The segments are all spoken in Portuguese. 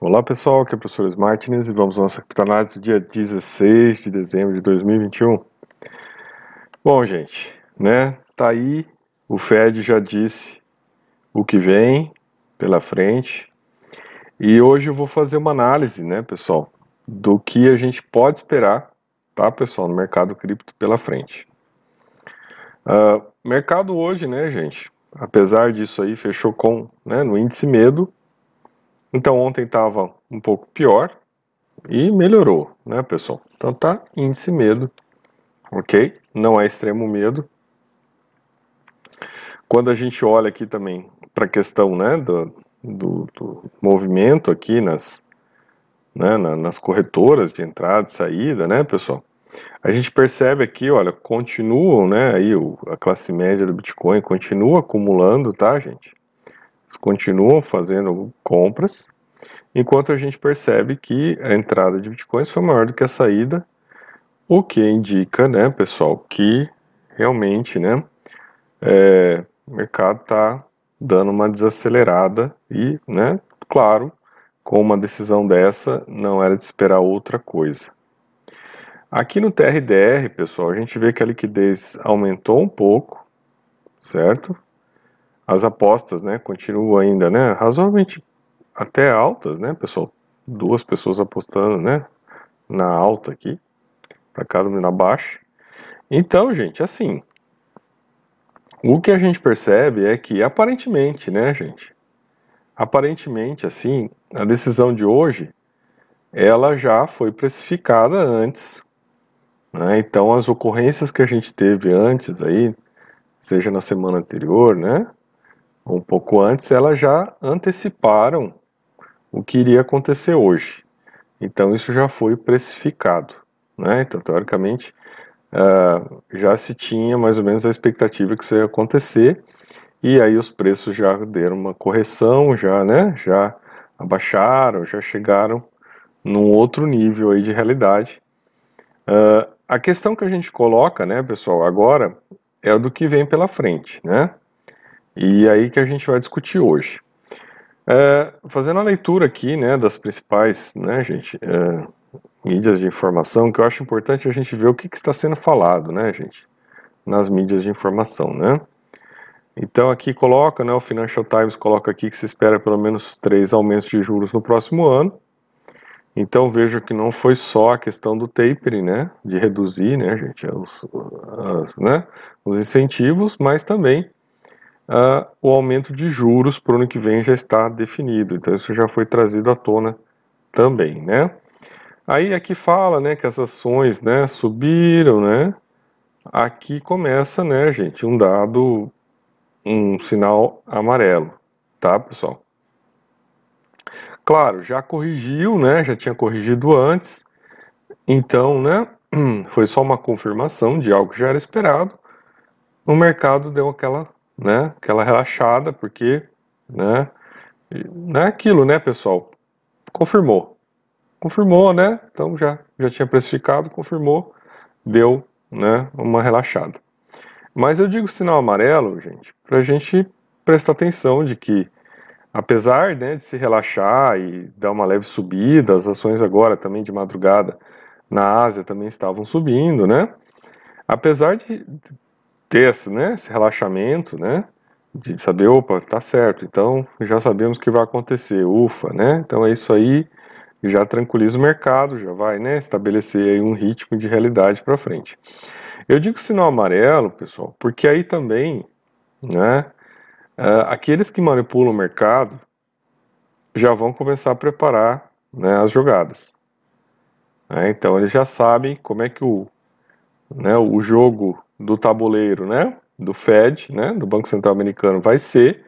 Olá pessoal, aqui é o professor Martins e vamos à nossa criptoanálise do dia 16 de dezembro de 2021. Bom, gente, né? Tá aí, o Fed já disse o que vem pela frente e hoje eu vou fazer uma análise, né, pessoal, do que a gente pode esperar, tá, pessoal, no mercado cripto pela frente. Uh, mercado hoje, né, gente, apesar disso aí, fechou com, né, no índice medo então ontem estava um pouco pior e melhorou, né, pessoal? Então tá índice medo, ok? Não é extremo medo. Quando a gente olha aqui também para a questão, né, do, do, do, movimento aqui nas, né, nas corretoras de entrada e saída, né, pessoal? A gente percebe aqui, olha, continuam, né, aí o, a classe média do Bitcoin continua acumulando, tá, gente? Continuam fazendo compras, enquanto a gente percebe que a entrada de bitcoins foi maior do que a saída, o que indica, né, pessoal, que realmente, né, é, o mercado está dando uma desacelerada e, né, claro, com uma decisão dessa não era de esperar outra coisa. Aqui no TRDR, pessoal, a gente vê que a liquidez aumentou um pouco, certo? As apostas, né, continuam ainda, né, razoavelmente até altas, né, pessoal, duas pessoas apostando, né, na alta aqui, para cada um na baixa. Então, gente, assim, o que a gente percebe é que aparentemente, né, gente, aparentemente, assim, a decisão de hoje, ela já foi precificada antes, né, então as ocorrências que a gente teve antes aí, seja na semana anterior, né, um pouco antes, elas já anteciparam o que iria acontecer hoje. Então isso já foi precificado. Né? Então, teoricamente, uh, já se tinha mais ou menos a expectativa que isso ia acontecer, e aí os preços já deram uma correção, já, né, já abaixaram, já chegaram num outro nível aí de realidade. Uh, a questão que a gente coloca, né, pessoal, agora é do que vem pela frente, né? E aí que a gente vai discutir hoje. É, fazendo a leitura aqui, né, das principais, né, gente, é, mídias de informação, que eu acho importante a gente ver o que, que, está sendo falado, né, gente, nas mídias de informação, né. Então aqui coloca, né, o Financial Times coloca aqui que se espera pelo menos três aumentos de juros no próximo ano. Então veja que não foi só a questão do tapering, né, de reduzir, né, gente, os, as, né, os incentivos, mas também uh, o aumento de juros para o ano que vem já está definido. Então isso já foi trazido à tona também, né? Aí aqui fala, né, que as ações, né, subiram, né? Aqui começa, né, gente, um dado, um sinal amarelo, tá, pessoal? Claro, já corrigiu, né? Já tinha corrigido antes. Então, né? Foi só uma confirmação de algo que já era esperado. O mercado deu aquela né? Aquela relaxada, porque, né? Não é aquilo, né, pessoal? Confirmou. Confirmou, né? Então já, já tinha precificado, confirmou, deu, né, uma relaxada. Mas eu digo sinal amarelo, gente, para a gente prestar atenção de que, apesar né, de se relaxar e dar uma leve subida, as ações agora também de madrugada na Ásia também estavam subindo, né? Apesar de ter esse, né, esse relaxamento, né, de saber, opa, tá certo, então já sabemos que vai acontecer, ufa, né, então é isso aí, já tranquiliza o mercado, já vai, né, estabelecer aí um ritmo de realidade para frente. Eu digo sinal amarelo, pessoal, porque aí também, né, uh, aqueles que manipulam o mercado já vão começar a preparar, né, as jogadas. Né, então eles já sabem como é que o, né, o jogo do tabuleiro, né, do Fed, né, do Banco Central Americano vai ser,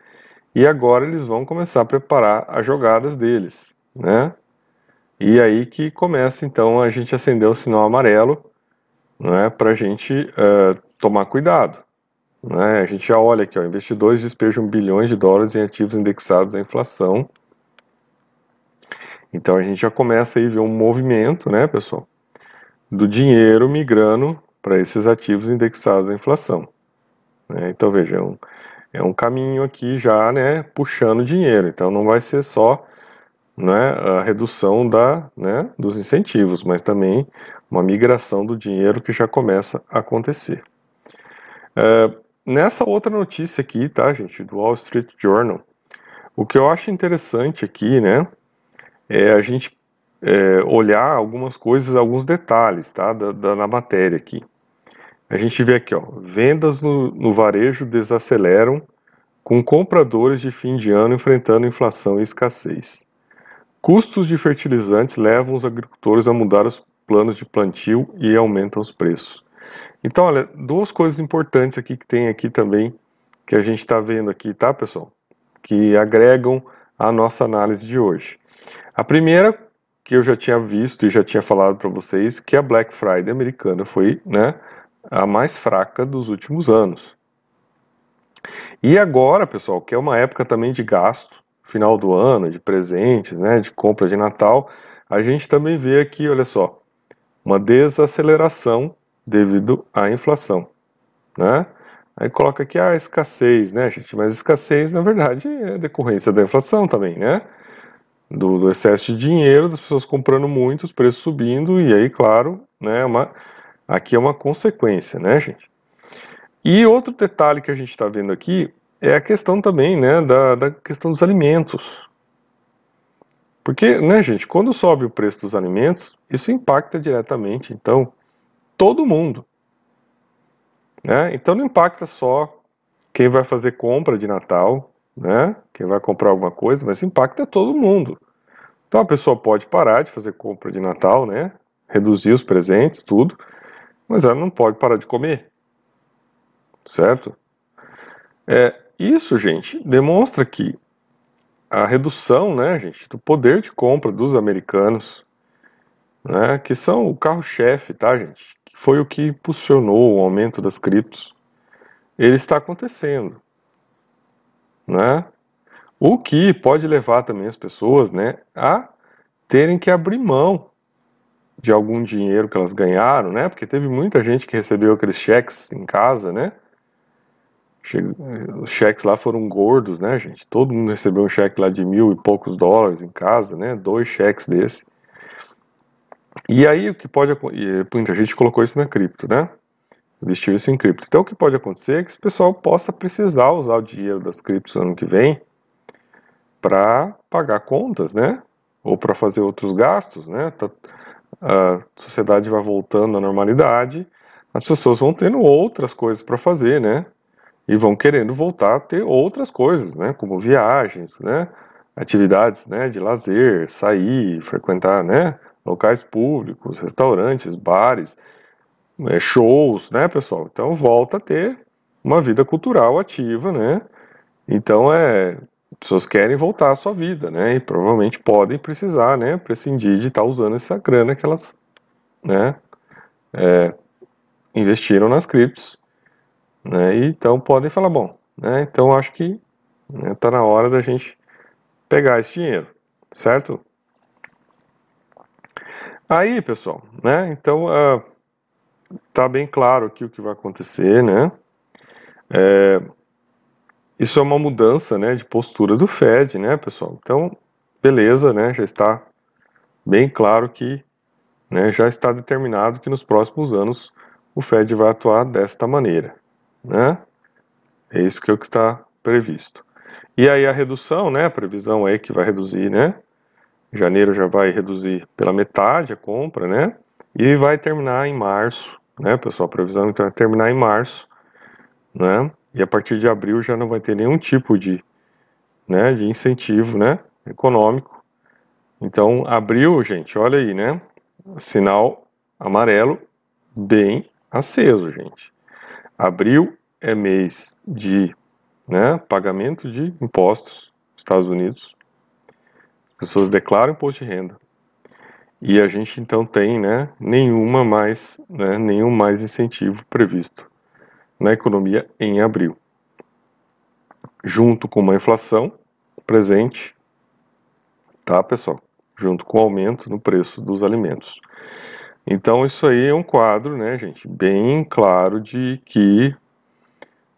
e agora eles vão começar a preparar as jogadas deles, né? E aí que começa então a gente acender o sinal amarelo, né, para a gente uh, tomar cuidado. Né? A gente já olha aqui, ó, investidores despejam bilhões de dólares em ativos indexados à inflação. Então a gente já começa aí a ver um movimento, né, pessoal, do dinheiro migrando para esses ativos indexados à inflação. Né? Então, veja, é um, é um caminho aqui já né, puxando dinheiro. Então, não vai ser só né, a redução da, né, dos incentivos, mas também uma migração do dinheiro que já começa a acontecer. É, nessa outra notícia aqui, tá, gente, do Wall Street Journal, o que eu acho interessante aqui, né, é a gente é, olhar algumas coisas, alguns detalhes, tá, da, da, na matéria aqui. A gente vê aqui, ó, vendas no, no varejo desaceleram com compradores de fim de ano enfrentando inflação e escassez. Custos de fertilizantes levam os agricultores a mudar os planos de plantio e aumentam os preços. Então, olha, duas coisas importantes aqui que tem aqui também, que a gente está vendo aqui, tá, pessoal? Que agregam a nossa análise de hoje. A primeira, que eu já tinha visto e já tinha falado para vocês, que a Black Friday americana foi, né, a mais fraca dos últimos anos. E agora, pessoal, que é uma época também de gasto, final do ano, de presentes, né, de compra de Natal, a gente também vê aqui, olha só, uma desaceleração devido à inflação, né? Aí coloca aqui a escassez, né, gente? Mas escassez, na verdade, é decorrência da inflação também, né? Do, do excesso de dinheiro, das pessoas comprando muito, os preços subindo, e aí, claro, né, uma, aqui é uma consequência, né, gente? E outro detalhe que a gente está vendo aqui é a questão também, né, da, da questão dos alimentos. Porque, né, gente, quando sobe o preço dos alimentos, isso impacta diretamente, então, todo mundo. Né? Então não impacta só quem vai fazer compra de Natal, né? Quem vai comprar alguma coisa, mas impacta todo mundo. Então a pessoa pode parar de fazer compra de Natal, né? Reduzir os presentes, tudo, mas ela não pode parar de comer, certo? É, isso, gente, demonstra que a redução, né, gente, do poder de compra dos americanos, né, que são o carro-chefe, tá, gente, que foi o que impulsionou o aumento das criptos, ele está acontecendo, né? O que pode levar também as pessoas, né, a terem que abrir mão de algum dinheiro que elas ganharam, né? Porque teve muita gente que recebeu aqueles cheques em casa, né? Os cheques lá foram gordos, né, gente? Todo mundo recebeu um cheque lá de mil e poucos dólares em casa, né? Dois cheques desse. E aí o que pode muita gente colocou isso na cripto, né? Investiu isso em cripto. Então o que pode acontecer é que esse pessoal possa precisar usar o dinheiro das criptos ano que vem para pagar contas, né? Ou para fazer outros gastos, né? Tá, a sociedade vai voltando à normalidade, as pessoas vão tendo outras coisas para fazer, né? e vão querendo voltar a ter outras coisas, né, como viagens, né, atividades, né, de lazer, sair, frequentar, né, locais públicos, restaurantes, bares, shows, né, pessoal. Então volta a ter uma vida cultural ativa, né. Então é pessoas querem voltar à sua vida, né, e provavelmente podem precisar, né, prescindir de estar usando essa grana que elas, né, é, investiram nas criptos né? E, então podem falar, bom, né? então acho que está né, tá na hora da gente pegar esse dinheiro, certo? Aí, pessoal, né? Então uh, tá bem claro aqui o que vai acontecer, né? É, isso é uma mudança, né, de postura do Fed, né, pessoal? Então, beleza, né? Já está bem claro que, né, já está determinado que nos próximos anos o Fed vai atuar desta maneira né? É isso que é o que está previsto. E aí a redução, né? A previsão aí que vai reduzir, né? Janeiro já vai reduzir pela metade a compra, né? E vai terminar em março, né, pessoal? A previsão então terminar em março, né? E a partir de abril já não vai ter nenhum tipo de, né, de incentivo, né, econômico. Então, abril, gente, olha aí, né? Sinal amarelo bem aceso, gente. Abril é mês de né, pagamento de impostos nos Estados Unidos. As pessoas declaram imposto de renda. E a gente então tem né, nenhuma mais, né, nenhum mais incentivo previsto na economia em abril. Junto com uma inflação presente, tá pessoal? Junto com o aumento no preço dos alimentos. Então isso aí é um quadro, né, gente, bem claro de que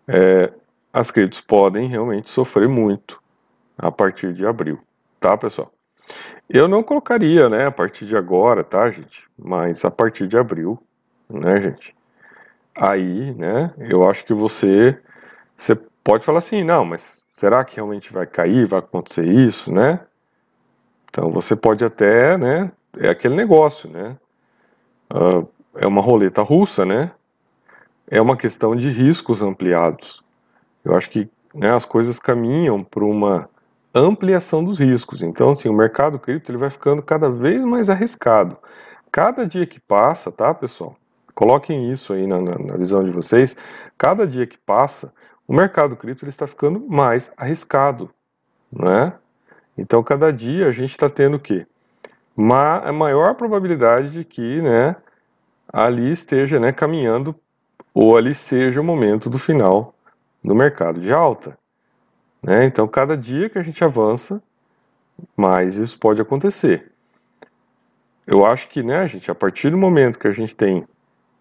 é, as criptos podem realmente sofrer muito a partir de abril, tá, pessoal? Eu não colocaria, né, a partir de agora, tá, gente? Mas a partir de abril, né, gente? Aí, né, eu acho que você, você pode falar assim, não, mas será que realmente vai cair, vai acontecer isso, né? Então você pode até, né, é aquele negócio, né? Uh, é uma roleta russa, né? É uma questão de riscos ampliados. Eu acho que né, as coisas caminham para uma ampliação dos riscos. Então, assim, o mercado cripto ele vai ficando cada vez mais arriscado. Cada dia que passa, tá, pessoal? Coloquem isso aí na, na, visão de vocês. Cada dia que passa, o mercado cripto ele está ficando mais arriscado, né? Então, cada dia a gente está tendo o quê? Ma a maior probabilidade de que, né, ali esteja, né, caminhando ou ali seja o momento do final do mercado de alta. Né? Então, cada dia que a gente avança, mais isso pode acontecer. Eu acho que, né, gente, a partir do momento que a gente tem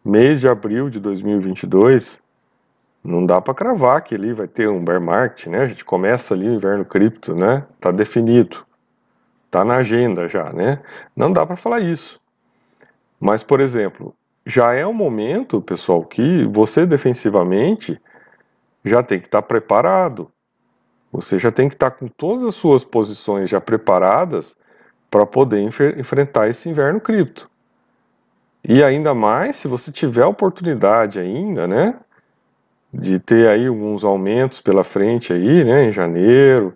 mês de abril de 2022, não dá para cravar que ali vai ter um bear market, né? A gente começa ali o inverno cripto, né? Tá definido, tá na agenda já, né? Não dá para falar isso. Mas, por exemplo, já é um momento, pessoal, que você defensivamente já tem que estar tá preparado. Você já tem que estar tá com todas as suas posições já preparadas para poder enfrentar esse inverno cripto. E ainda mais se você tiver a oportunidade ainda, né, de ter aí alguns aumentos pela frente aí, né, em janeiro,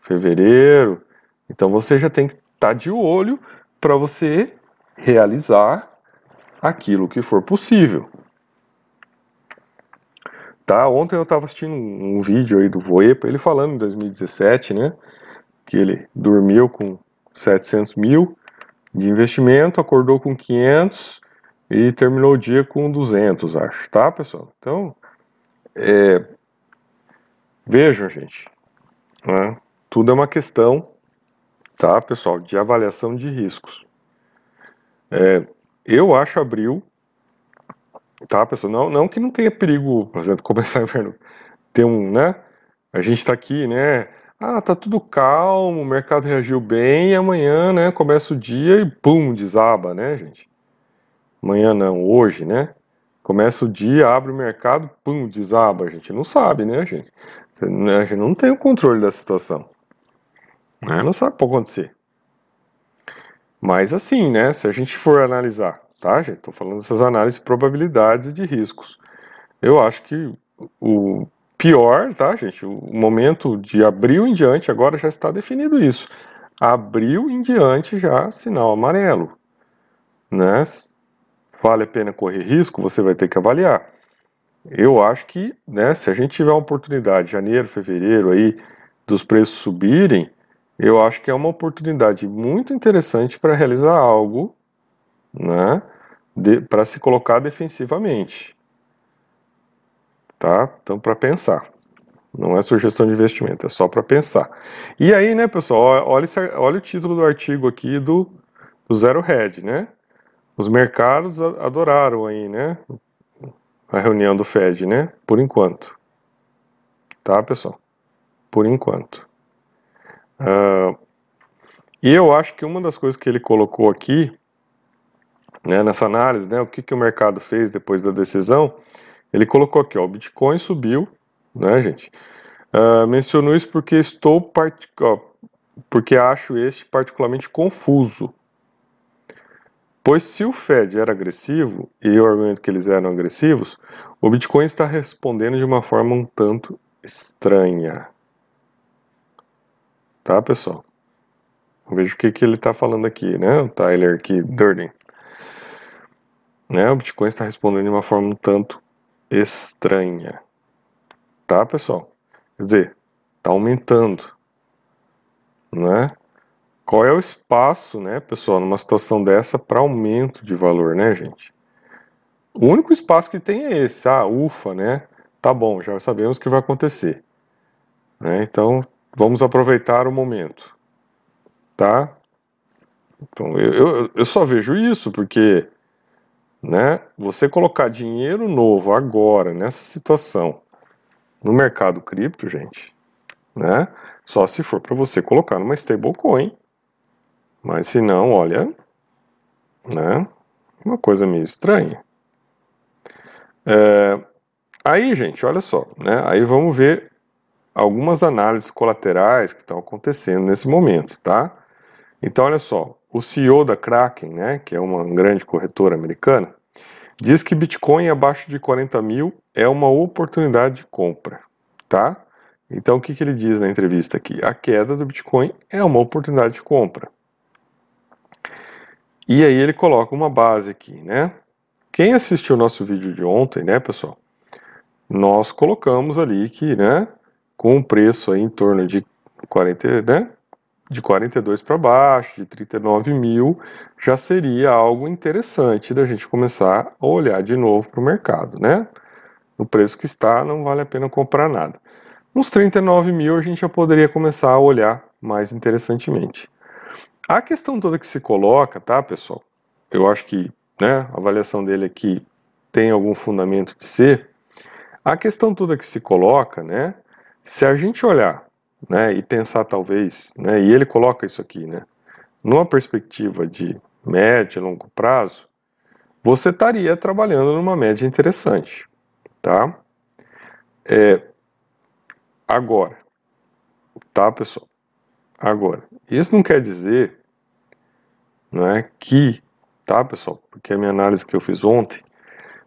fevereiro. Então você já tem que estar tá de olho para você realizar aquilo que for possível. Tá, ontem eu estava assistindo um, um, vídeo aí do Voepa, ele falando em 2017, né, que ele dormiu com 700 mil de investimento, acordou com 500 e terminou o dia com 200, acho, tá, pessoal? Então, é, vejam, gente, né, tudo é uma questão, tá, pessoal, de avaliação de riscos. É, eu acho abril Tá, pessoal? Não, não que não tenha perigo, por exemplo, começar o inverno. Ter um, né? A gente está aqui, né? Ah, tá tudo calmo, o mercado reagiu bem e amanhã, né? Começa o dia e pum, desaba, né, gente? Amanhã não, hoje, né? Começa o dia, abre o mercado, pum, desaba. A gente não sabe, né, gente? A gente não tem o controle da situação. Né? Não sabe o que pode acontecer. Mas assim, né? Se a gente for analisar tá, gente? Estou falando dessas análises de probabilidades e de riscos. Eu acho que o pior, tá, gente? O momento de abril em diante, agora já está definido isso. Abril em diante já sinal amarelo, né? Vale a pena correr risco? Você vai ter que avaliar. Eu acho que, né, se a gente tiver uma oportunidade, janeiro, fevereiro aí, dos preços subirem, eu acho que é uma oportunidade muito interessante para realizar algo, né, para se colocar defensivamente. Tá? Então, para pensar. Não é sugestão de investimento, é só para pensar. E aí, né, pessoal, olha, olha o título do artigo aqui do, do Zero Head, né? Os mercados adoraram aí, né? A reunião do Fed, né? Por enquanto. Tá, pessoal? Por enquanto. Uh, e eu acho que uma das coisas que ele colocou aqui né, nessa análise, né, o que, que o mercado fez depois da decisão, ele colocou aqui, ó, o Bitcoin subiu, né, gente? Uh, isso porque estou ó, porque acho este particularmente confuso. Pois se o Fed era agressivo, e o argumento que eles eram agressivos, o Bitcoin está respondendo de uma forma um tanto estranha. Tá, pessoal? Veja o que, que ele está falando aqui, né? O Tyler aqui, Durden. Né? O Bitcoin está respondendo de uma forma um tanto estranha. Tá, pessoal? Quer dizer, está aumentando. Né? Qual é o espaço, né, pessoal, numa situação dessa para aumento de valor, né, gente? O único espaço que tem é esse, ah, ufa, né? Tá bom, já sabemos o que vai acontecer. Né? Então, vamos aproveitar o momento, tá? Então, eu, eu, eu só vejo isso porque né? Você colocar dinheiro novo agora nessa situação no mercado cripto, gente, né? Só se for para você colocar numa stablecoin, Mas se não, olha, né? Uma coisa meio estranha. É, aí, gente, olha só, né? Aí vamos ver algumas análises colaterais que estão acontecendo nesse momento, tá? Então, olha só, o CEO da Kraken, né, que é uma grande corretora americana, diz que Bitcoin abaixo de 40 mil é uma oportunidade de compra, tá? Então, o que, que ele diz na entrevista aqui? A queda do Bitcoin é uma oportunidade de compra. E aí ele coloca uma base aqui, né? Quem assistiu o nosso vídeo de ontem, né, pessoal? Nós colocamos ali que, né, com um preço aí em torno de 40, né, de 42 para baixo, de 39 mil, já seria algo interessante da gente começar a olhar de novo para o mercado, né? No preço que está, não vale a pena comprar nada. Nos 39 mil, a gente já poderia começar a olhar mais interessantemente. A questão toda que se coloca, tá, pessoal? Eu acho que né, a avaliação dele aqui tem algum fundamento de ser. A questão toda que se coloca, né, se a gente olhar né, e pensar talvez, né, e ele coloca isso aqui, né, numa perspectiva de médio e longo prazo, você estaria trabalhando numa média interessante, tá? É, agora, tá, pessoal? Agora, isso não quer dizer não é, que, tá pessoal, porque a minha análise que eu fiz ontem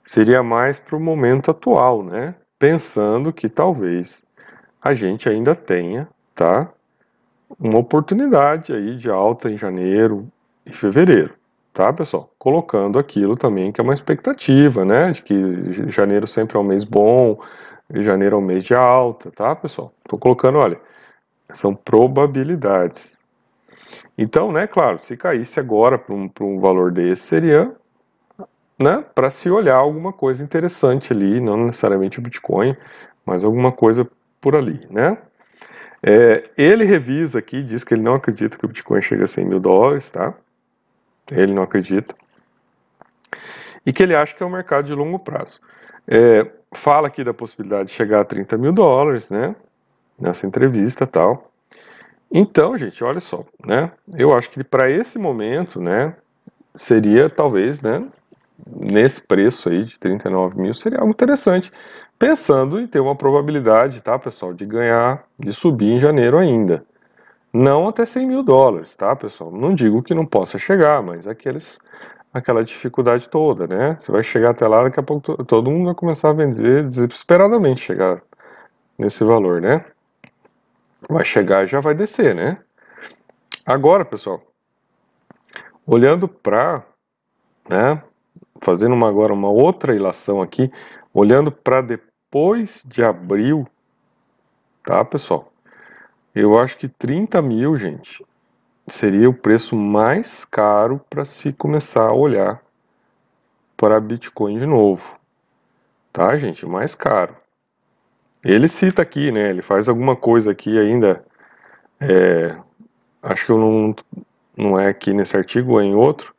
seria mais para o momento atual, né? Pensando que talvez a gente ainda tenha, tá? Uma oportunidade aí de alta em janeiro e fevereiro, tá, pessoal? Colocando aquilo também que é uma expectativa, né? De que janeiro sempre é um mês bom, janeiro é um mês de alta, tá, pessoal? Estou colocando, olha, são probabilidades. Então, né, claro, se caísse agora para um, um valor desse, seria né, para se olhar alguma coisa interessante ali, não necessariamente o Bitcoin, mas alguma coisa por ali, né? É, ele revisa aqui, diz que ele não acredita que o Bitcoin chegue a 100 mil dólares, tá? Ele não acredita. E que ele acha que é um mercado de longo prazo. É, fala aqui da possibilidade de chegar a 30 mil dólares, né? nessa entrevista tal. Então, gente, olha só, né? Eu acho que para esse momento, né, seria talvez, né, nesse preço aí de 39 mil, seria algo interessante, pensando em ter uma probabilidade, tá, pessoal, de ganhar, de subir em janeiro ainda. Não até 100 mil dólares, tá, pessoal? Não digo que não possa chegar, mas aqueles, aquela dificuldade toda, né? Você vai chegar até lá, daqui a pouco todo mundo vai começar a vender desesperadamente, chegar nesse valor, né? vai chegar e já vai descer, né? Agora, pessoal, olhando para, né, fazendo uma, agora uma outra ilação aqui, olhando para depois de abril, tá, pessoal? Eu acho que 30 mil, gente, seria o preço mais caro para se começar a olhar para Bitcoin de novo, tá, gente? Mais caro. Ele cita aqui, né? Ele faz alguma coisa aqui ainda. É, acho que eu não, não é aqui nesse artigo, é em outro.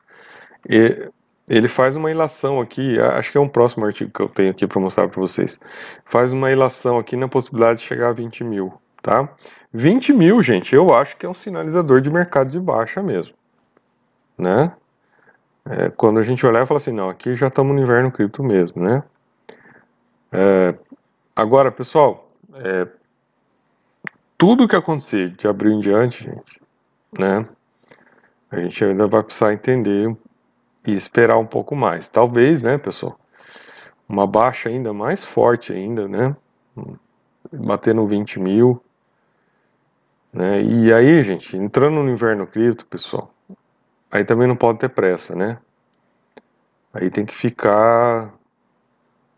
E, ele faz uma ilação aqui, acho que é um próximo artigo que eu tenho aqui para mostrar para vocês. Faz uma ilação aqui na possibilidade de chegar a 20 mil, tá? 20 mil, gente, eu acho que é um sinalizador de mercado de baixa mesmo, né? É, quando a gente olhar e falar assim, não, aqui já estamos no inverno cripto mesmo, né? É, Agora, pessoal, é, tudo que acontecer de abril em diante, gente, né, a gente ainda vai precisar entender e esperar um pouco mais. Talvez, né, pessoal, uma baixa ainda mais forte ainda, né, bater no 20 mil, né, e aí, gente, entrando no inverno cripto, pessoal, aí também não pode ter pressa, né, aí tem que ficar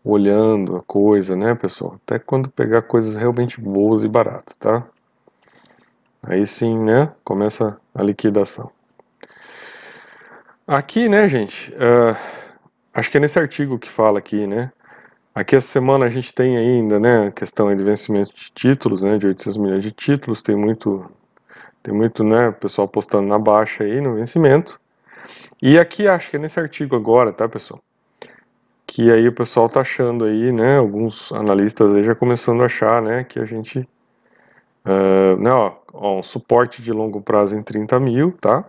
olhando a coisa, né, pessoal? Até quando pegar coisas realmente boas e baratas, tá? Aí sim, né, começa a liquidação. Aqui, né, gente, uh, acho que é nesse artigo que fala aqui, né, aqui essa semana a gente tem ainda, né, a questão de vencimento de títulos, né, de 800 milhões de títulos, tem muito, tem muito, né, pessoal postando na baixa aí no vencimento. E aqui acho que é nesse artigo agora, tá, pessoal? que aí o pessoal tá achando aí, né, alguns analistas aí já começando a achar, né, que a gente, uh, né, ó, ó, um suporte de longo prazo em 30 mil, tá,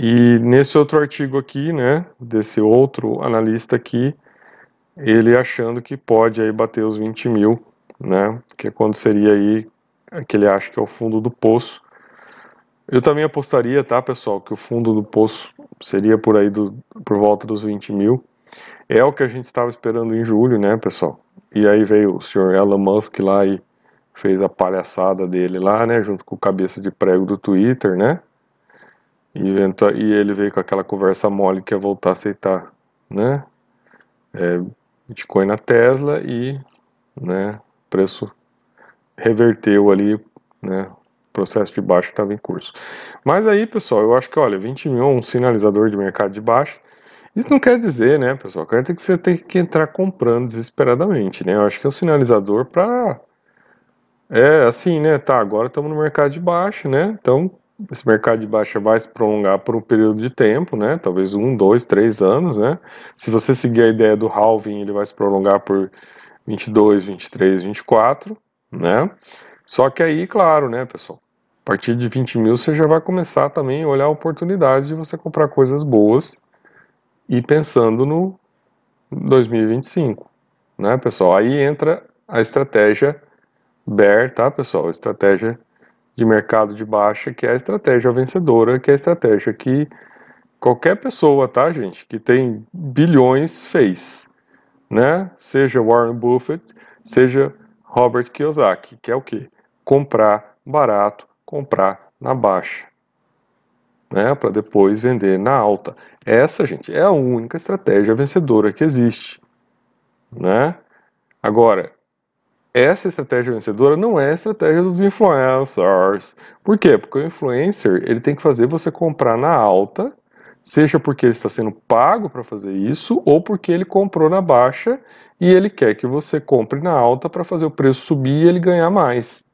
E nesse outro artigo aqui, né, desse outro analista aqui, ele achando que pode aí bater os 20 mil, né, que é quando seria aí, que ele acha que é o fundo do poço. Eu também apostaria, tá, pessoal, que o fundo do poço seria por aí do, por volta dos 20 mil. É o que a gente estava esperando em julho, né, pessoal? E aí veio o senhor Elon Musk lá e fez a palhaçada dele lá, né, junto com o cabeça de prego do Twitter, né? E, ele veio com aquela conversa mole que ia voltar a aceitar, né? É, Bitcoin na Tesla e, né, preço reverteu ali, né, processo de baixa que estava em curso. Mas aí, pessoal, eu acho que, olha, 20 mil é um sinalizador de mercado de baixa. Isso não quer dizer, né, pessoal, que você tem que entrar comprando desesperadamente, né? Eu acho que é um sinalizador para é assim, né? Tá, agora estamos no mercado de baixa, né? Então esse mercado de baixa vai se prolongar por um período de tempo, né? Talvez um, dois, três anos, né? Se você seguir a ideia do halving, ele vai se prolongar por 22, 23, 24, né? Só que aí, claro, né, pessoal? A partir de 20 mil você já vai começar também a olhar oportunidades de você comprar coisas boas e pensando no 2025, né, pessoal? Aí entra a estratégia bear, tá, pessoal? Estratégia de mercado de baixa, que é a estratégia vencedora, que é a estratégia que qualquer pessoa, tá, gente, que tem bilhões fez, né? Seja Warren Buffett, seja Robert Kiyosaki, que é o que? Comprar barato, comprar na baixa, né? Para depois vender na alta. Essa, gente, é a única estratégia vencedora que existe, né? Agora, essa estratégia vencedora não é a estratégia dos influencers. Por quê? Porque o influencer ele tem que fazer você comprar na alta, seja porque ele está sendo pago para fazer isso, ou porque ele comprou na baixa e ele quer que você compre na alta para fazer o preço subir e ele ganhar mais.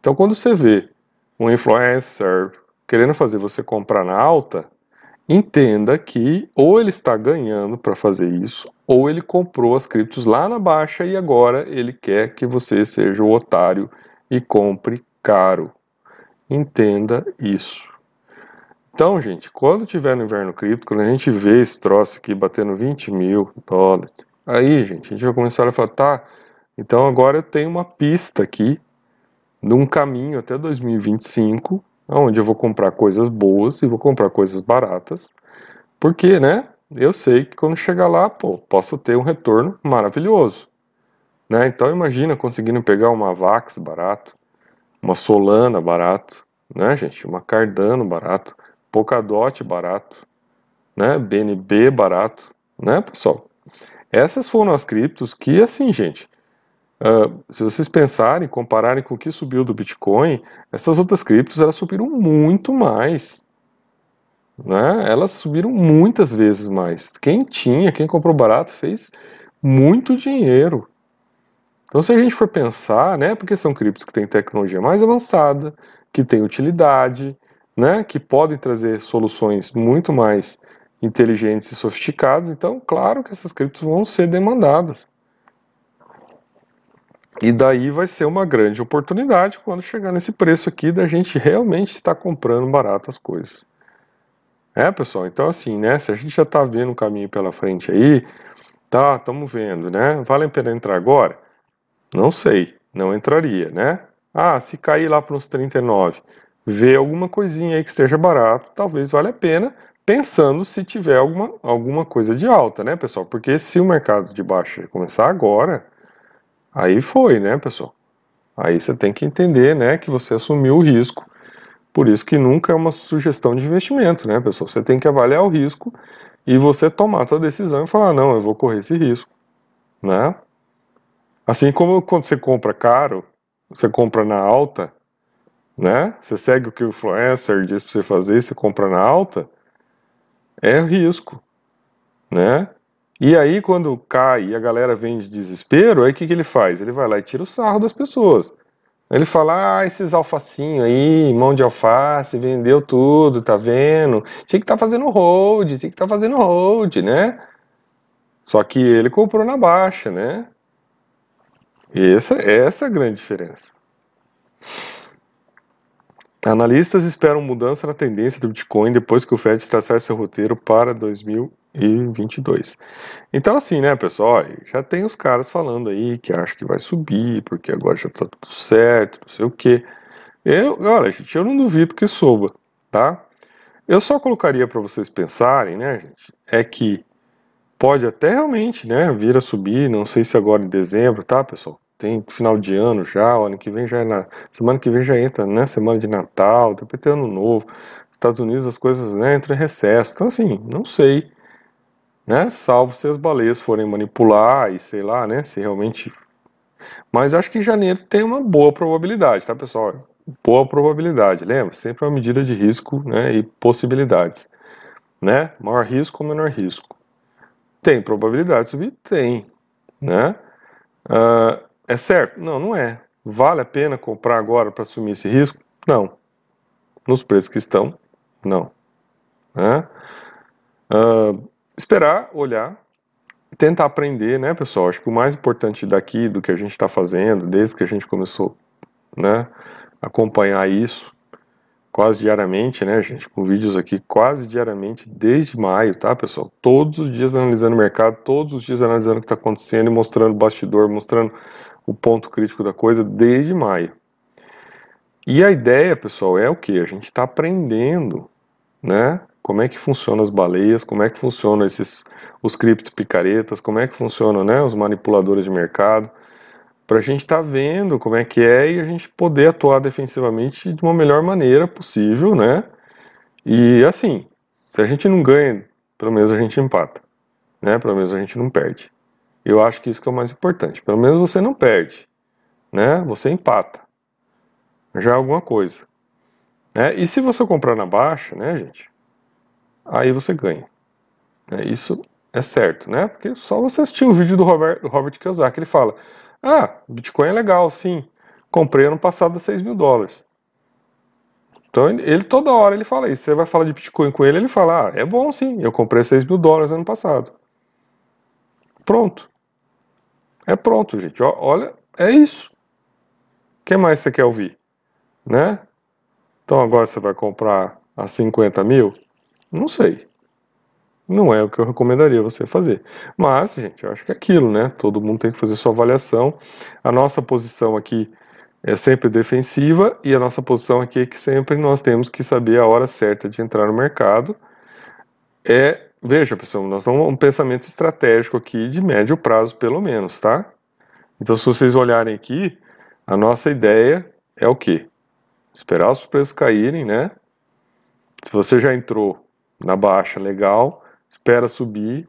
Então, quando você vê um influencer querendo fazer você comprar na alta, entenda que ou ele está ganhando para fazer isso, ou ele comprou as criptos lá na baixa e agora ele quer que você seja o otário e compre caro. Entenda isso. Então, gente, quando tiver no inverno cripto, quando a gente vê esse troço aqui batendo 20 mil dólares, aí, gente, a gente vai começar a falar, tá, então agora eu tenho uma pista aqui de um caminho até 2025 onde eu vou comprar coisas boas e vou comprar coisas baratas, porque, né, eu sei que quando chegar lá, pô, posso ter um retorno maravilhoso, né? Então imagina conseguindo pegar uma Vax barato, uma Solana barato, né, gente, uma Cardano barato, Polkadot barato, né, BNB barato, né, pessoal? Essas foram as criptos que, assim, gente, Uh, se vocês pensarem, compararem com o que subiu do Bitcoin, essas outras criptos elas subiram muito mais. Né? Elas subiram muitas vezes mais. Quem tinha, quem comprou barato, fez muito dinheiro. Então, se a gente for pensar, né, porque são criptos que têm tecnologia mais avançada, que têm utilidade, né, que podem trazer soluções muito mais inteligentes e sofisticadas, então, claro que essas criptos vão ser demandadas. E daí vai ser uma grande oportunidade quando chegar nesse preço aqui da gente realmente estar comprando barato as coisas. É, pessoal, então assim, né, se a gente já está vendo o caminho pela frente aí, tá, estamos vendo, né, vale a pena entrar agora? Não sei, não entraria, né? Ah, se cair lá para uns 39, ver alguma coisinha aí que esteja barato, talvez valha a pena, pensando se tiver alguma, alguma coisa de alta, né, pessoal? Porque se o mercado de baixo começar agora, Aí foi, né, pessoal? Aí você tem que entender, né, que você assumiu o risco. Por isso que nunca é uma sugestão de investimento, né, pessoal? Você tem que avaliar o risco e você tomar a sua decisão e falar, não, eu vou correr esse risco, né? Assim como quando você compra caro, você compra na alta, né? Você segue o que o influencer diz para você fazer, você compra na alta, é risco, né? E aí, quando cai e a galera vem de desespero, aí o que, que ele faz? Ele vai lá e tira o sarro das pessoas. Ele fala, ah, esses alfacinhos aí, mão de alface, vendeu tudo, tá vendo? Tinha que estar tá fazendo hold, tinha que estar tá fazendo hold, né? Só que ele comprou na baixa, né? Essa, essa é a grande diferença. Analistas esperam mudança na tendência do Bitcoin depois que o Fed traçar seu roteiro para 2022. Então, assim, né, pessoal, já tem os caras falando aí que acham que vai subir, porque agora já tá tudo certo, não sei o quê. Eu, olha, gente, eu não duvido que suba, tá? Eu só colocaria para vocês pensarem, né, gente, é que pode até realmente, né, vir a subir, não sei se agora em dezembro, tá, pessoal? tem final de ano já, ano que vem já é na semana que vem já entra, né, semana de Natal, depois tem ano novo. Estados Unidos as coisas né, entram em recesso. Então assim, não sei, né, salvo se as baleias forem manipular e sei lá, né, se realmente mas acho que janeiro tem uma boa probabilidade, tá, pessoal? Boa probabilidade, lembra? Sempre uma medida de risco, né, e possibilidades, né? Maior risco ou menor risco. Tem probabilidade de subir? Tem, né? Uh, é certo? Não, não é. Vale a pena comprar agora para assumir esse risco? Não. Nos preços que estão, não. Né? Uh, esperar, olhar, tentar aprender, né, pessoal? Acho que o mais importante daqui, do que a gente está fazendo, desde que a gente começou, né, acompanhar isso, quase diariamente, né, gente, com vídeos aqui quase diariamente desde maio, tá, pessoal? Todos os dias analisando o mercado, todos os dias analisando o que está acontecendo e mostrando bastidor, mostrando o ponto crítico da coisa desde maio. E a ideia, pessoal, é o que? A gente está aprendendo, né? Como é que funcionam as baleias, como é que funcionam esses, os cripto picaretas, como é que funcionam, né, os manipuladores de mercado, para a gente estar tá vendo como é que é e a gente poder atuar defensivamente de uma melhor maneira possível, né? E assim, se a gente não ganha, pelo menos a gente empata, né? Pelo menos a gente não perde. Eu acho que isso que é o mais importante. Pelo menos você não perde, né? Você empata. Já é alguma coisa. Né? E se você comprar na baixa, né, gente? Aí você ganha. Né? Isso é certo, né? Porque só você assistir o vídeo do Robert, do Robert Kiyosaki, ele fala: Ah, Bitcoin é legal, sim. Comprei ano passado a 6 mil dólares. Então ele toda hora ele fala isso. Você vai falar de Bitcoin com ele, ele fala: Ah, é bom sim. Eu comprei 6 mil dólares ano passado. Pronto. É pronto, gente. Olha, é isso. O que mais você quer ouvir? Né? Então agora você vai comprar a 50 mil? Não sei. Não é o que eu recomendaria você fazer. Mas, gente, eu acho que é aquilo, né? Todo mundo tem que fazer sua avaliação. A nossa posição aqui é sempre defensiva e a nossa posição aqui é que sempre nós temos que saber a hora certa de entrar no mercado. É Veja, pessoal, nós estamos um pensamento estratégico aqui de médio prazo, pelo menos, tá? Então, se vocês olharem aqui, a nossa ideia é o quê? Esperar os preços caírem, né? Se você já entrou na baixa, legal, espera subir,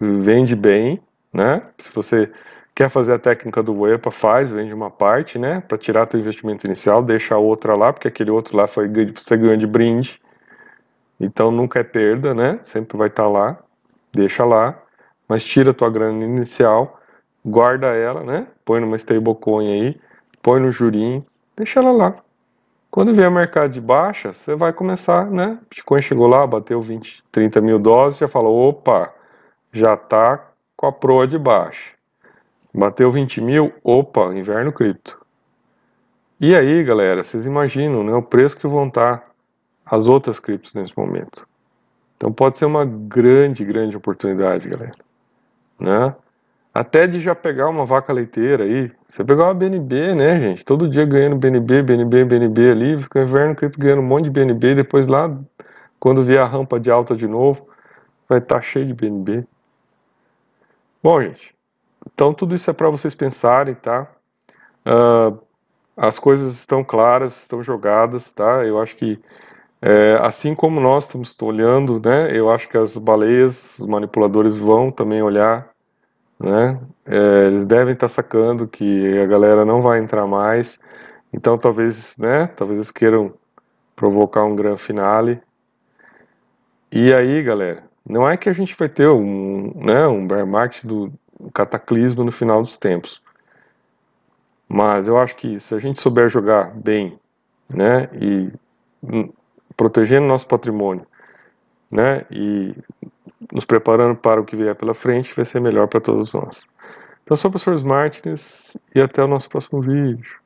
vende bem, né? Se você quer fazer a técnica do WEPA, faz, vende uma parte, né? Para tirar teu investimento inicial, deixa a outra lá, porque aquele outro lá foi você ganha de brinde então nunca é perda, né? Sempre vai estar tá lá, deixa lá, mas tira tua grana inicial, guarda ela, né? Põe numa stablecoin aí, põe no jurinho, deixa ela lá. Quando vier mercado de baixa, você vai começar, né? Bitcoin chegou lá, bateu 20, 30 mil dólares, já falou, opa, já tá com a proa de baixa. Bateu 20 mil, opa, inverno cripto. E aí, galera, vocês imaginam, né? O preço que vão estar as outras criptos nesse momento. Então pode ser uma grande, grande oportunidade, galera. Né? Até de já pegar uma vaca leiteira aí. Você pegar uma BNB, né, gente? Todo dia ganhando BNB, BNB, BNB ali, fica o inverno cripto ganhando um monte de BNB, depois lá, quando vier a rampa de alta de novo, vai estar tá cheio de BNB. Bom, gente, então tudo isso é para vocês pensarem, tá? Uh, as coisas estão claras, estão jogadas, tá? Eu acho que é, assim como nós estamos olhando, né, eu acho que as baleias, os manipuladores vão também olhar, né, é, eles devem estar sacando que a galera não vai entrar mais, então talvez, né, talvez eles queiram provocar um grande finale. E aí, galera, não é que a gente vai ter um, né, um bear market do cataclismo no final dos tempos, mas eu acho que se a gente souber jogar bem, né, e protegendo nosso patrimônio, né, e nos preparando para o que vier pela frente, vai ser melhor para todos nós. Então, sou o professor Martins e até o nosso próximo vídeo.